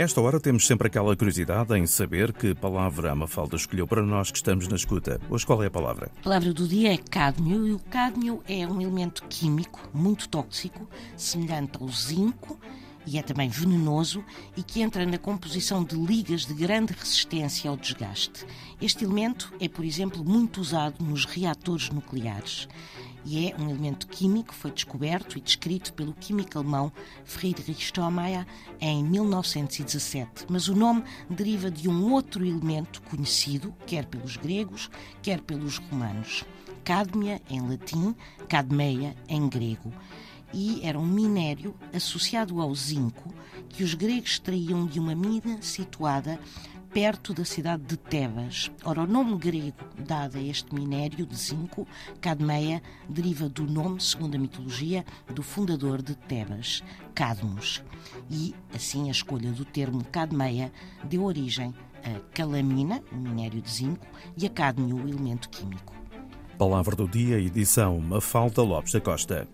Esta hora temos sempre aquela curiosidade em saber que palavra a Mafalda escolheu para nós que estamos na escuta. Hoje qual é a palavra? A palavra do dia é cádmio e o cádmio é um elemento químico muito tóxico, semelhante ao zinco e é também venenoso e que entra na composição de ligas de grande resistência ao desgaste. Este elemento é, por exemplo, muito usado nos reatores nucleares e é um elemento químico foi descoberto e descrito pelo químico alemão Friedrich Staumeyer em 1917, mas o nome deriva de um outro elemento conhecido, quer pelos gregos, quer pelos romanos. Cádmia em latim, cadmeia em grego e era um minério associado ao zinco que os gregos extraíam de uma mina situada perto da cidade de Tebas. Ora, o nome grego dado a este minério de zinco, cadmeia, deriva do nome, segundo a mitologia, do fundador de Tebas, Cadmus. E, assim, a escolha do termo cadmeia deu origem a calamina, o minério de zinco, e a cádmio, o elemento químico. Palavra do dia, edição Mafalda Lopes da Costa.